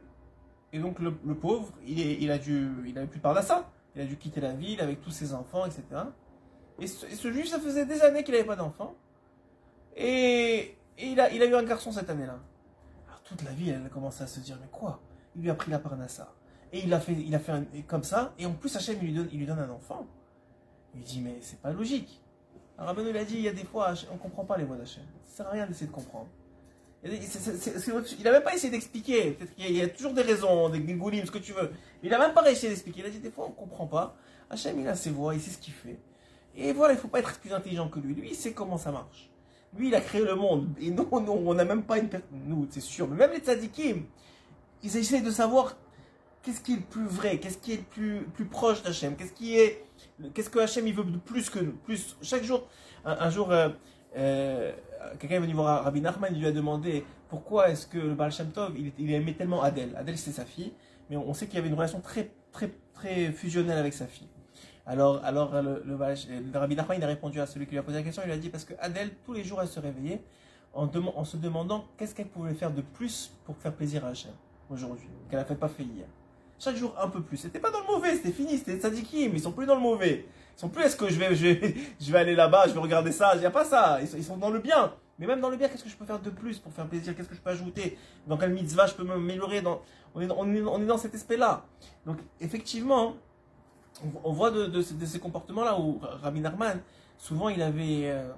Et donc le, pauvre, il, est, a dû, il avait plus de parnassa. Il a dû quitter la ville avec tous ses enfants, etc. Et ce, juif, ça faisait des années qu'il n'avait pas d'enfants. Et, a, il a eu un garçon cette année-là. Alors toute la ville, elle a commencé à se dire, mais quoi? Il lui a pris la parnassa. Et il a fait, il a fait un- comme ça. Et en plus, Hachem, il lui donne, il lui donne un enfant. Il dit, mais c'est pas logique. Rabbeinu, il a dit, il y a des fois, on comprend pas les voix d'Hachem. Ça sert à rien d'essayer de comprendre. Il a dit, c'est- c'est- c'est- c'est- il a même pas essayé d'expliquer. Peut-être qu'il y a- il y a toujours des raisons, des goulim, ce que tu veux. Il a même pas essayé d'expliquer. Il a dit, des fois, on comprend pas. Hachem, il a ses voix, il sait ce qu'il fait. Et voilà, il faut pas être plus intelligent que lui. Lui, il sait comment ça marche. Lui, il a créé le monde. Et nous, nous on n'a même pas une. Nous, c'est sûr. Mais même les tzadikim, ils essayent de savoir qu'est-ce qui est le plus vrai, qu'est-ce qui est le plus, plus proche d'Hachem, qu'est-ce qui est, qu'est-ce que Hachem il veut de plus que nous. Plus, chaque jour, un, jour, euh, euh, quelqu'un est venu voir Rabbi Nachman, il lui a demandé pourquoi est-ce que le Baal Shem Tov, il, aimait tellement Adèle? Adèle, c'est sa fille, mais on, sait qu'il y avait une relation très, très, très fusionnelle avec sa fille. Alors, alors le, le Rabbi Nachman, il a répondu à celui qui lui a posé la question, il lui a dit parce que Adèle, tous les jours, elle se réveillait en se demandant qu'est-ce qu'elle pouvait faire de plus pour faire plaisir à Hachem aujourd'hui, qu'elle n'a pas fait hier. Chaque jour un peu plus. C'était pas dans le mauvais, c'était fini, c'était tzadikim, ils sont plus dans le mauvais. Ils sont plus est-ce que je vais, je vais, aller là-bas, je vais regarder ça, il n'y a pas ça. Ils sont, dans le bien. Mais même dans le bien, qu'est-ce que je peux faire de plus pour faire plaisir? Qu'est-ce que je peux ajouter? Dans quelle mitzvah je peux m'améliorer? On, est, dans cet aspect-là. Donc effectivement, on, voit de, ces- comportements-là où Rabbi Nachman, souvent il avait, euh,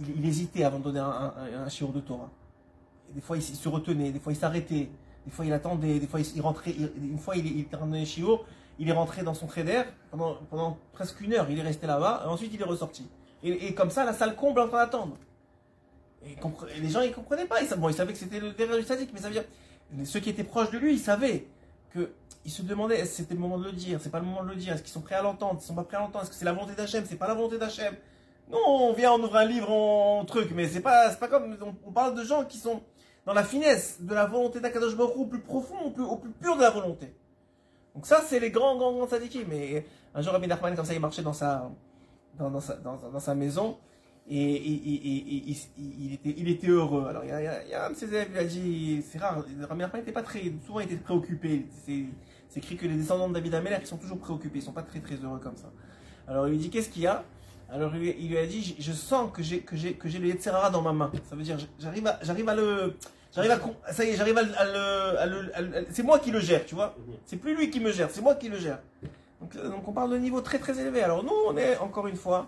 il, hésitait avant de donner un, un, de Torah. Des fois il se retenait, des fois il s'arrêtait, des fois il attendait, des fois il, rentrait. une fois il, il en donné shiur, il est rentré dans son trader pendant, presque une heure, il est resté là-bas, ensuite il est ressorti. Et, comme ça, la salle comble en train d'attendre. Et, les gens ils comprenaient pas, bon, ils savaient que c'était le derrière du sadique, mais ça veut dire ceux qui étaient proches de lui, ils savaient que ils se demandaient est-ce c'était le moment de le dire, c'est pas le moment de le dire, est-ce qu'ils sont prêts à l'entendre, ils sont pas prêts à l'entendre, est-ce que c'est la volonté d'Hachem, c'est pas la volonté d'Hachem. Non, on vient, on ouvre un livre, on truc, mais c'est pas, pas comme, on parle de gens qui sont dans la finesse de la volonté d'Akadosh Baruch au plus profond, au plus, pur de la volonté. Donc ça, c'est les grands, grands, grands sadikim. Mais un jour, Rabbi Nachman, comme ça, il marchait dans sa, dans, sa, dans, sa maison, Et, il, était, il était heureux. Alors, il y a, un de ses élèves, il a dit, c'est rare, Rabbi Nachman n'était pas très, souvent il était préoccupé. C'est écrit que les descendants de David Ameller, ils sont toujours préoccupés, ils sont pas très très heureux comme ça. Alors, il lui dit, qu'est-ce qu'il y a? Alors, il, lui- a dit, je, sens que j'ai, que j'ai, le dans ma main. Ça veut dire, j'arrive à, j'arrive à le, j'arrive à, ça y est, j'arrive à, le- c'est moi qui le gère, tu vois. C'est plus lui qui me gère, c'est moi qui le gère. Donc, euh, on parle de niveau très très élevé. Alors nous, on est encore une fois,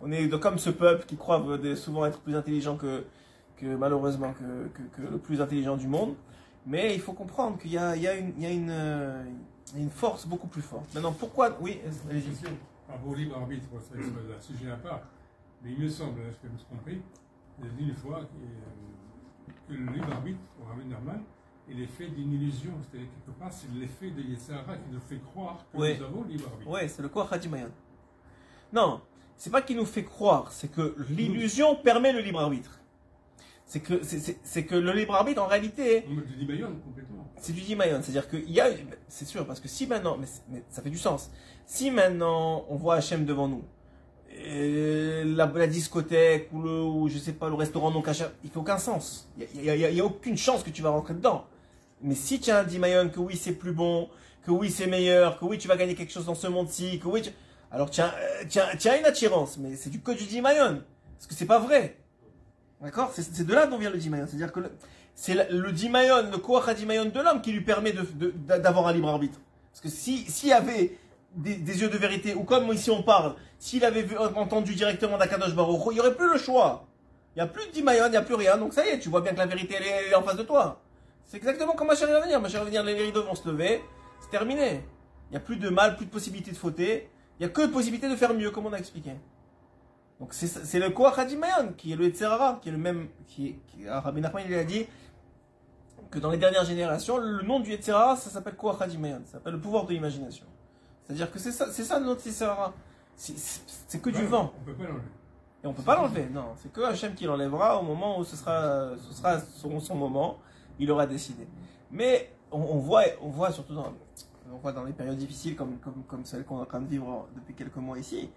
on est comme ce peuple qui croit souvent être plus intelligent que, malheureusement que, le plus intelligent du monde. Mais il faut comprendre qu'il y a une, euh, une force beaucoup plus forte. Maintenant, pourquoi Oui, allez-y.
Par au libre arbitre, c'est un sujet à part. Mais il me semble, est-ce que je me Il a dit une fois que, euh, que le libre arbitre, pour Rabbi normal, il est fait d'une illusion. C'est-à-dire, quelque part, c'est l'effet de Yetzirah qui nous fait croire que
Ouais.
nous avons le libre arbitre.
Ouais, c'est le Koach Hadimayan. Non, c'est pas qu'il nous fait croire, c'est que l'illusion permet le libre arbitre. C'est que, c'est- que le libre arbitre, en réalité,
On me dit Bayonne complètement.
C'est du Dimayon. C'est-à-dire qu'il y a, c'est sûr, parce que si maintenant, mais, ça fait du sens. Si maintenant on voit Hachem devant nous, la, discothèque ou le, ou je sais pas, le restaurant non caché, il fait aucun sens. Il y a, aucune chance que tu vas rentrer dedans. Mais si tu as un Dimayon que oui c'est plus bon, que oui c'est meilleur, que oui tu vas gagner quelque chose dans ce monde-ci, que oui alors as, euh, tu as une attirance, mais c'est du code du Dimayon. Parce que c'est pas vrai. D'accord? C'est de là dont vient le Dimayon. C'est-à-dire que c'est le Dimayon, le Koach Dimayon de l'homme qui lui permet d'avoir un libre arbitre. Parce que si s'il y avait des, yeux de vérité, ou comme ici on parle, s'il avait entendu directement d'Akadosh Baruch il n'y aurait plus le choix. Il n'y a plus de Dimayon, il n'y a plus rien. Donc ça y est, tu vois bien que la vérité elle est, en face de toi. C'est exactement comme ma chérie va venir. Ma chérie va venir, les rideaux vont se lever, c'est terminé. Il n'y a plus de mal, plus de possibilité de fauter. Il n'y a que possibilité de faire mieux, comme on a expliqué. Donc c'est le Koach Hadimayon qui est le Etzerara, qui est le même. Qui qui, ah, Rabbi Nachman il a dit que dans les dernières générations, le nom du Etzerara, ça s'appelle Koach Hadimayon, ça s'appelle le pouvoir de l'imagination. C'est-à-dire que c'est ça, ça notre Etzerara. C'est- que du vent.
On peut pas l'enlever.
Et on peut pas l'enlever, non. C'est que Hachem qui l'enlèvera au moment où ce sera, ce sera son, son moment. Il aura décidé. Mais on, on voit, on voit surtout dans, on voit dans les périodes difficiles comme, comme, comme celle qu'on est en train de vivre depuis quelques mois ici,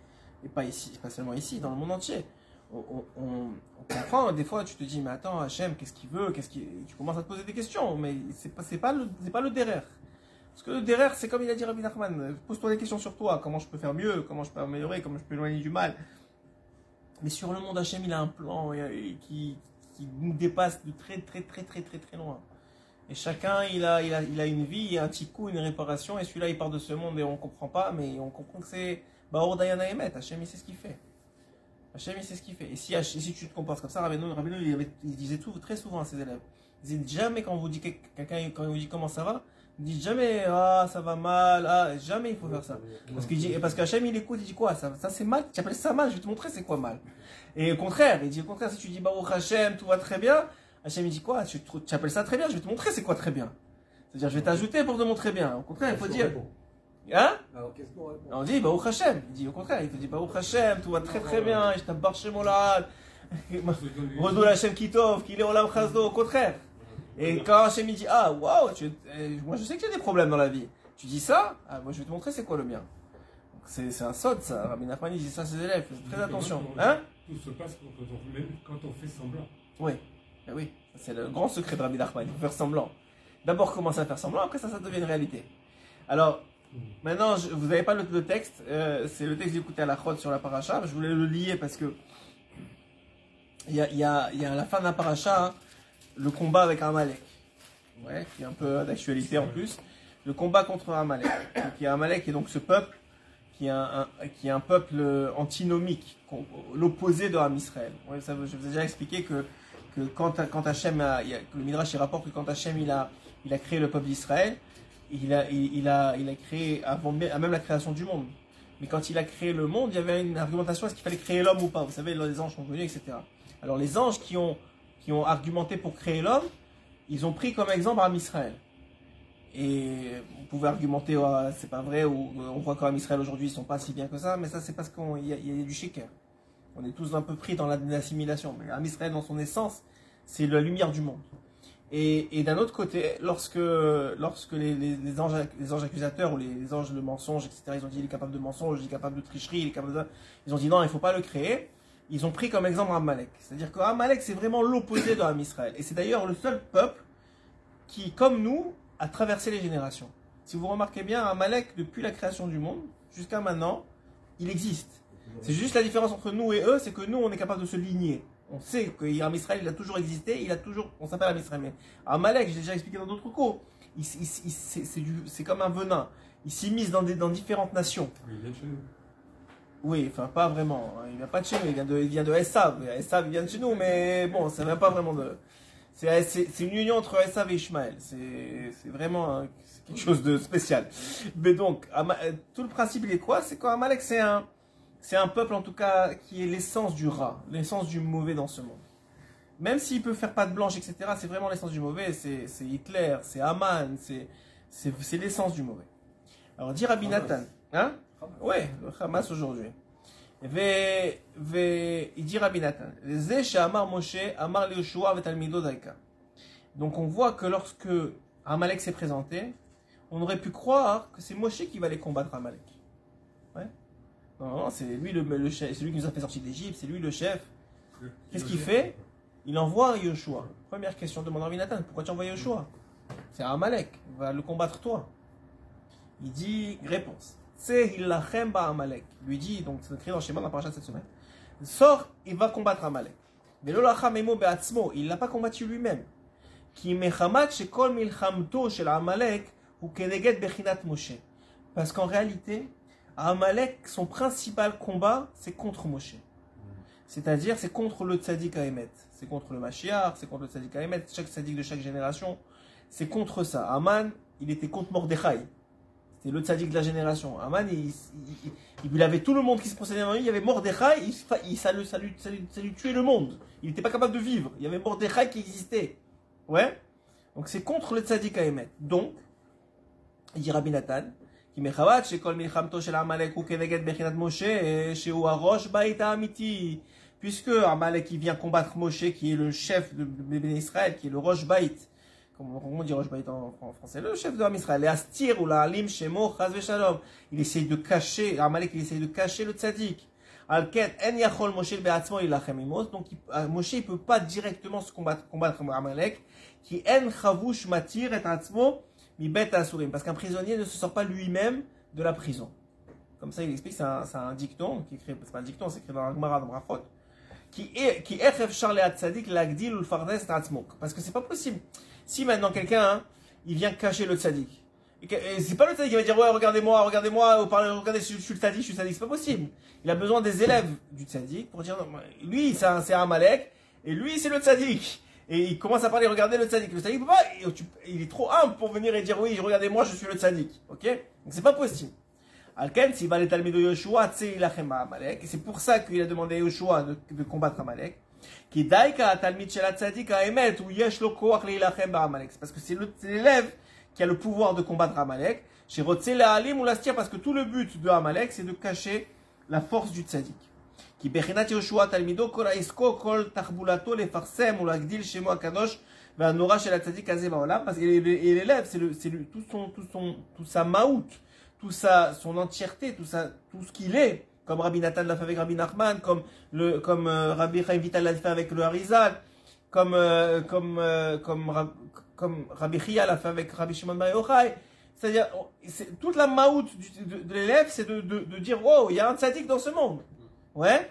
et pas ici, pas seulement ici, dans le monde entier. On, comprend, des fois tu te dis, mais attends, Hachem, qu'est-ce qu'il veut, qu'est-ce qu'il, tu commences à te poser des questions, mais c'est pas, pas le, derrière. Parce que le derrière, c'est comme il a dit Rabbi Nachman, pose-toi des questions sur toi, comment je peux faire mieux, comment je peux améliorer, comment je peux éloigner du mal. Mais sur le monde Hachem, il a un plan qui, nous dépasse de très très très très très très loin. Et chacun, il a, il a, il a une vie, un petit coup, une réparation, et celui-là, il part de ce monde et on comprend pas, mais on comprend que c'est Baor Dayana Emet. Hachem, il sait ce qu'il fait. Hachem, il sait ce qu'il fait. Et si, tu te comportes comme ça, Rabbeinu, il, il disait tout, très souvent à ses élèves. Il disait jamais quand vous dit quel- quelqu'un, quand il vous dit comment ça va, il dit jamais, ah, ça va mal, ah, jamais il faut faire ça. Parce qu'il dit, parce qu'Hachem il écoute, il dit quoi? Ça, ça c'est mal, tu appelles ça mal, je vais te montrer c'est quoi mal. Et au contraire, il dit au contraire, si tu dis Baruch Hachem, tout va très bien, Hachem il dit quoi? Tu, tu appelles ça très bien, je vais te montrer c'est quoi très bien. C'est-à-dire, je vais t'ajouter pour te montrer bien. Au contraire, il faut dire. Hein
Alors qu'est-ce qu'on répond
On dit Baruch Hachem. Il dit au contraire, il te dit Baruch Hachem, tout va très très bien, je t'abbarre chez Molad. Redou Hachem Kitov, qu'il est Olam Chazdo, au contraire. Et quand Hachem il dit Ah, waouh, euh, moi je sais qu'il y a des problèmes dans la vie. Tu dis ça, ah, moi je vais te montrer c'est quoi le bien. C'est un sod ça. Rabbi Nachman il dit ça à ses élèves, faites très attention. Hein
Tout se passe quand on, même quand on fait semblant.
Oui, Ben oui, c'est le grand secret de Rabbi Nachman, il faut faire semblant. D'abord commencer à faire semblant, après ça, ça devient une réalité. Alors, maintenant, vous n'avez pas le, texte, euh, c'est le texte d'écouter à la chode sur la paracha, je voulais le lier parce que il y a, à la fin de la paracha hein, le combat avec Amalek, qui est un peu d'actualité en plus, le combat contre Amalek. Donc, il y Amalek est donc ce peuple qui est un, peuple antinomique, l'opposé de Israël. Je vous ai déjà expliqué que, que quand, quand que le Midrash il rapporte que quand Hachem il a créé le peuple d'Israël, il a, il, a, il a créé avant même la création du monde. Mais quand il a créé le monde, il y avait une argumentation est-ce qu'il fallait créer l'homme ou pas Vous savez, les anges sont venus, etc. Alors les anges qui ont, qui ont argumenté pour créer l'homme, ils ont pris comme exemple Ham Israël. Et vous pouvez argumenter, ouais, c'est pas vrai, ou euh, on voit quand même Israël aujourd'hui, ils sont pas si bien que ça, mais ça c'est parce qu'il y, a- du shaker. On est tous un peu pris dans la- l'assimilation. Mais dans son essence, c'est la lumière du monde. Et, d'un autre côté, lorsque, lorsque les, anges, accusateurs ou les, anges de mensonge, etc., ils ont dit il est capable de mensonge, il est capable de tricherie. Ils ont dit non, il faut pas le créer. ils ont pris comme exemple Amalek. C'est-à-dire que Amalek, c'est vraiment l'opposé de. Et c'est d'ailleurs le seul peuple qui, comme nous, a traversé les générations. Si vous remarquez bien, Amalek, depuis la création du monde jusqu'à maintenant, il existe. C'est juste la différence entre nous et eux, c'est que nous, on est capable de se ligner. On sait que Israël, il a toujours existé, il a toujours, on s'appelle Ham Israël. Mais Amalek, j'ai déjà expliqué dans d'autres cours, il- il- il- c'est c'est du- c'est comme un venin. Il s'immisce dans, des- dans différentes nations.
Il vient de chez nous.
Oui, enfin pas vraiment. hein. Il vient pas de chez nous, il vient de, il vient de Esav. Esav, il vient de chez nous, mais bon, ça vient pas vraiment de. C'est c'est- c'est une union entre Esav et Ishmael. C'est c'est vraiment hein, quelque chose de spécial. Mais donc, tout le principe, il est quoi? C'est qu'Amalek, c'est un, c'est un peuple en tout cas qui est l'essence du rat, l'essence du mauvais dans ce monde. Même s'il peut faire patte blanche, etc., c'est vraiment l'essence du mauvais, c'est Hitler, c'est Haman, c'est l'essence du mauvais. Alors dit Rabbi Nathan, hein? Ouais, le Hamas aujourd'hui. Il dit Rabbi Nathan, Amar Moshe, Amar Donc on voit que lorsque Amalek s'est présenté, on aurait pu croire que c'est Moshe qui va les combattre Amalek. Non, non, c'est lui le, le chef, c'est lui qui nous a fait sortir d'Égypte, c'est lui le chef. Qu'est-ce qu'il fait? Il envoie Yoshua. Première question, demande à Nathan, pourquoi tu envoies Yoshua? C'est Amalek, va le combattre toi. Il dit, réponse. C'est Hilachem ba Amalek. Lui dit, donc c'est écrit dans le schéma dans la paracha de cette semaine. Sort, il va combattre Amalek. Mais l'olacham emo be'atzmo, il l'a pas combattu lui-même. Qui mechamat shekol milchamto shel Amalek ou keneged bechinat Moshe. Parce qu'en réalité, Amalek, son principal combat, c'est contre Moshe. C'est-à-dire, c'est contre le tzaddik à. C'est contre le Mashiach, c'est contre le tzaddik à. Chaque tzaddik de chaque génération, c'est contre ça. Aman, il était contre Mordechai. C'était le tzaddik de la génération. Aman, il, il, il- il avait tout le monde qui se procédait devant lui. Il y avait Mordechai, il, ça, lui, ça, lui, ça lui- tuait le monde. Il n'était pas capable de vivre. Il y avait Mordechai qui existait. Ouais? Donc c'est contre le tzaddik à. Donc, il dit Rabbi Nathan, כי מחבת שכל מלחמתו של עמלק הוא כנגד בחינת משה, שהוא הראש בית האמיתי. Puisque Amalek qui vient combattre Moshe, qui est le chef de Béné Israël, qui est le Rosh Bait, comment comment on dit Rosh Bait en, en français, le chef de Ham Israël, et Astir ou la Alim Shemo Chaz Veshalom. Il essaye de cacher, Amalek il essaye de cacher le tzaddik. Alken en yachol Moshe be'atzmo ilachem imos. Donc il- euh, Moshe il peut pas directement se combattre, combattre Amalek, qui en chavush matir et atzmo mi asurim. Parce qu'un prisonnier ne se sort pas lui-même de la prison. Comme ça, il explique, c'est un, dicton, qui écrit, c'est pas un dicton, c'est écrit dans la Gemara de Brachot, qui est, qui est chef charlé à tzadik l'agdil ou le atzmok. Parce que c'est pas possible. Si maintenant quelqu'un, hein, il vient cacher le tzadik, c'est pas le tzadik qui va dire, ouais, regardez-moi, regardez-moi, regardez, je, suis le tzadik, je suis le tzadik, c'est pas possible. Il a besoin des élèves du tzadik pour dire, non, lui, c'est un, un malek, et lui, c'est le tzadik. Et il commence à parler, regardez le tzadik. Le tzadik, peut pas, il est trop humble pour venir et dire, oui, regardez-moi, je suis le tzadik. Ok? Donc c'est pas possible. Alken, s'il va les Talmido Yoshua, tse ilachem Amalek. Et c'est pour ça qu'il a demandé à Yoshua de, de combattre Amalek. Qui daika talmid shel tzadik a emet, ou yesh lo koach leilachem Amalek. C'est parce que c'est l'élève qui a le pouvoir de combattre Amalek. Chez Rotse Alim ou Lastir, parce que tout le but de Amalek, c'est de cacher la force du tzadik. כי בחינת יהושע תלמידו כל העסקו, כל תחבולתו לפרסם ולהגדיל שמו הקדוש והנורא של הצדיק הזה בעולם, parce que et l'élève, c'est le, c'est le, tout son, tout son, tout sa maout, tout sa, son entièreté, tout sa, tout ce qu'il est, comme Rabbi Nathan l'a fait avec Rabbi Nachman, comme le, comme euh, Rabbi Chaim Vital l'a fait avec le Harizal, comme, euh, comme, euh, comme, Rab- comme Rabbi Chia l'a fait avec Rabbi Shimon Bar Yochai. C'est-à-dire, on- c'est- toute la maout du- de, de l'élève, c'est de, de, de dire, wow, il y a un tzaddik dans ce monde. Ouais?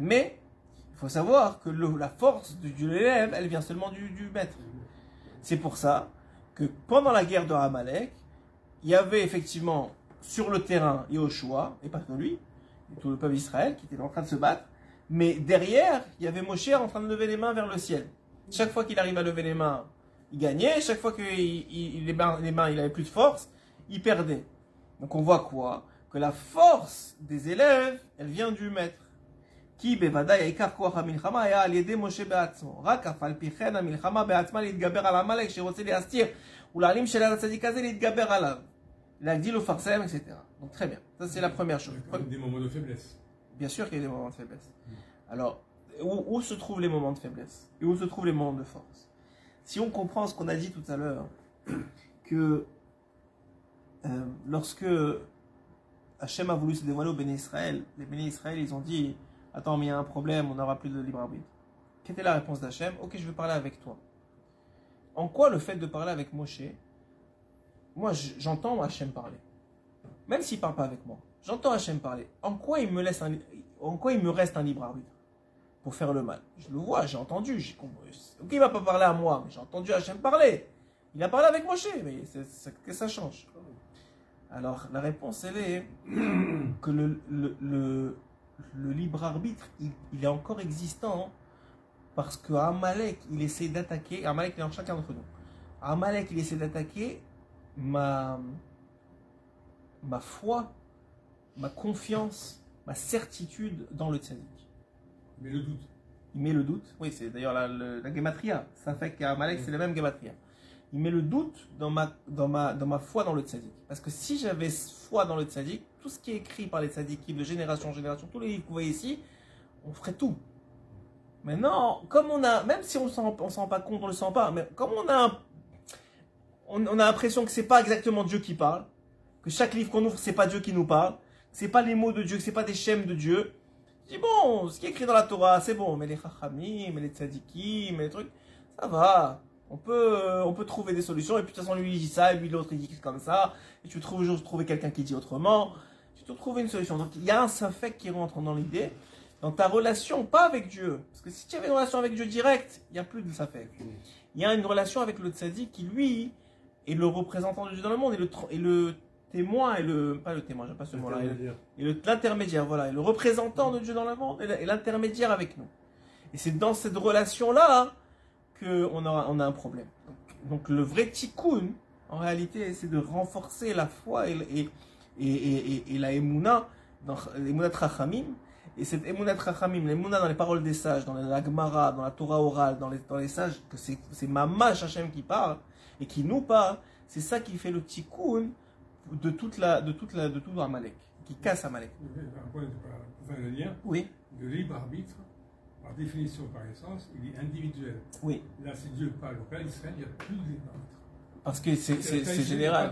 Mais il faut savoir que la force de l'élève elle vient seulement du, maître. C'est pour ça que pendant la guerre de Amalek, il y avait effectivement sur le terrain Yahushua, et pas que lui, tout le peuple d'Israël qui était en train de se battre, mais derrière, il y avait Moshe en train de lever les mains vers le ciel. Chaque fois qu'il arrive à lever les mains, il gagnait, chaque fois que il- il- les, mains, les mains, il avait plus de force, il perdait. Donc on voit quoi? Que la force des élèves, elle vient du maître. כי בוודאי עיקר כוח המלחמה היה על ידי משה בעצמו. רק אף על פי כן המלחמה בעצמה להתגבר על עמלק שרוצה להסתיר ולהעלים של הצדיק הזה להתגבר עליו. להגדיל ולפרסם, etc. Donc très bien. Ça c'est la première chose.
Il y a quand même des moments de faiblesse.
Bien sûr qu'il y a des moments de faiblesse. Alors, où, où se trouvent les moments de faiblesse Et où se trouvent les moments de force Si on comprend ce qu'on a dit tout à l'heure, que euh, lorsque Hachem a voulu se dévoiler au Béni Israël, les Béni Israël, ils ont dit Attends, mais il y a un problème, on n'aura plus de libre arbitre. Quelle était la réponse d'Hachem Ok, je veux parler avec toi. En quoi le fait de parler avec Moshe, moi j'entends Hachem parler, même s'il ne parle pas avec moi, j'entends Hachem parler. En quoi il me laisse un, en quoi il me reste un libre arbitre pour faire le mal? Je le vois, j'ai entendu. Ok, il va pas parler à moi, mais j'ai entendu Hachem parler. Il a parlé avec Moshe, mais c'est- c'est- que ça change. Alors la réponse elle est que le, le, le, le libre arbitre il, il est encore existant parce que Amalek il essaie d'attaquer. Amalek il est en chacun d'entre nous. Amalek il essaie d'attaquer ma ma foi, ma confiance, ma certitude dans le tzaddik.
Mais le doute.
Il met le doute. Oui, c'est d'ailleurs la, le- la gematria. Ça fait qu'Amalek, c'est la même gematria. Il met le doute dans ma, dans ma, dans ma foi dans le tzaddik. Parce que si j'avais foi dans le tzaddik, tout ce qui est écrit par les tzaddikim de génération en génération, tous les livres que vous voyez ici, on ferait tout. Maintenant, comme on a, même si on ne s'en rend pas compte, on ne le sent pas, mais comme on a, on, a l'impression que c'est pas exactement Dieu qui parle, que chaque livre qu'on ouvre, c'est pas Dieu qui nous parle, c'est pas les mots de Dieu, c'est pas des schèmes de Dieu, je dis bon, ce qui est écrit dans la Torah, c'est bon, mais les chachamim, mais les tzadikim, mais les trucs, ça va. On peut, euh, on peut trouver des solutions, et puis de toute façon, lui il dit ça, et lui l'autre il dit comme ça, et tu trouves toujours trouver quelqu'un qui dit autrement, tu peux trouver une solution. Donc il y a un fait qui rentre dans l'idée, dans ta relation, pas avec Dieu. Parce que si tu avais une relation avec Dieu direct, il n'y a plus de fait. Il y a une relation avec le tzaddik qui, lui, est le représentant de Dieu dans le monde, et le, et le témoin, et le, pas le témoin, j'aime pas ce mot-là, et l'intermédiaire, voilà, et le représentant de Dieu dans le monde, et l'intermédiaire avec nous. Et c'est dans cette relation-là qu'on a, on a un problème. Donc, donc le vrai tikkun, en réalité, c'est de renforcer la foi et, et, et, et, et- et la emuna, dans l'emuna trachamim. Et cette emuna trachamim, l'emuna dans les paroles des sages, dans la Gemara, dans la Torah orale, dans les, dans les sages, que c'est, c'est Mamash Hashem qui parle, et qui nous parle, c'est ça qui fait le tikkun de toute la, de toute la, de tout Amalek, qui casse Amalek.
Un point lien,
Oui,
le libre arbitre, par définition, par essence, il est individuel.
oui,
Là, si Dieu parle au père d'Israël, il n'y a plus de arbitre.
parce que c'est, c'est, c'est général.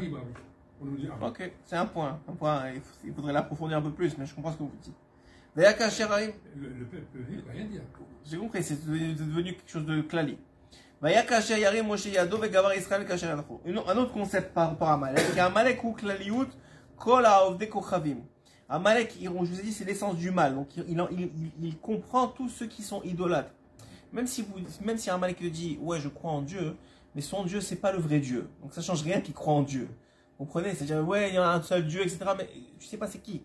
On nous dit, ah,
Ok, c'est un point, un point. Il faudrait l'approfondir un peu plus, mais je comprends ce que vous dites.
Le, le peuple ne peut rien dire.
J'ai compris, c'est devenu, c'est quelque chose de clali. Un autre concept par rapport à Amalek, qui est Amalek ou klaliut kol kochavim. Amalek, je vous ai dit, c'est l'essence du mal. Donc, il, comprend tous ceux qui sont idolâtres. Même si, vous, même si Amalek dit, ouais, je crois en Dieu, mais son Dieu, c'est pas le vrai Dieu. Donc, ça change rien qu'il croit en Dieu. Vous comprenez? C'est-à-dire, ouais, il y a un seul Dieu, etc. Mais tu sais pas c'est qui.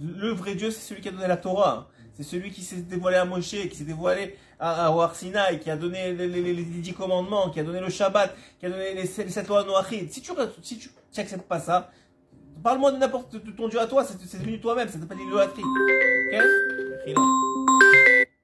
Le vrai Dieu, c'est celui qui a donné la Torah. C'est celui qui s'est dévoilé à Moshe, qui s'est dévoilé à, à au Har Sinaï, qui a donné les, les- les- les dix commandements, qui a donné le Shabbat, qui a donné les sept lois noachides. Si tu si tu n'acceptes pas ça, parle-moi de n'importe ton Dieu à toi, c'est devenu toi-même, ça s'appelle l'idolâtrie. Ok?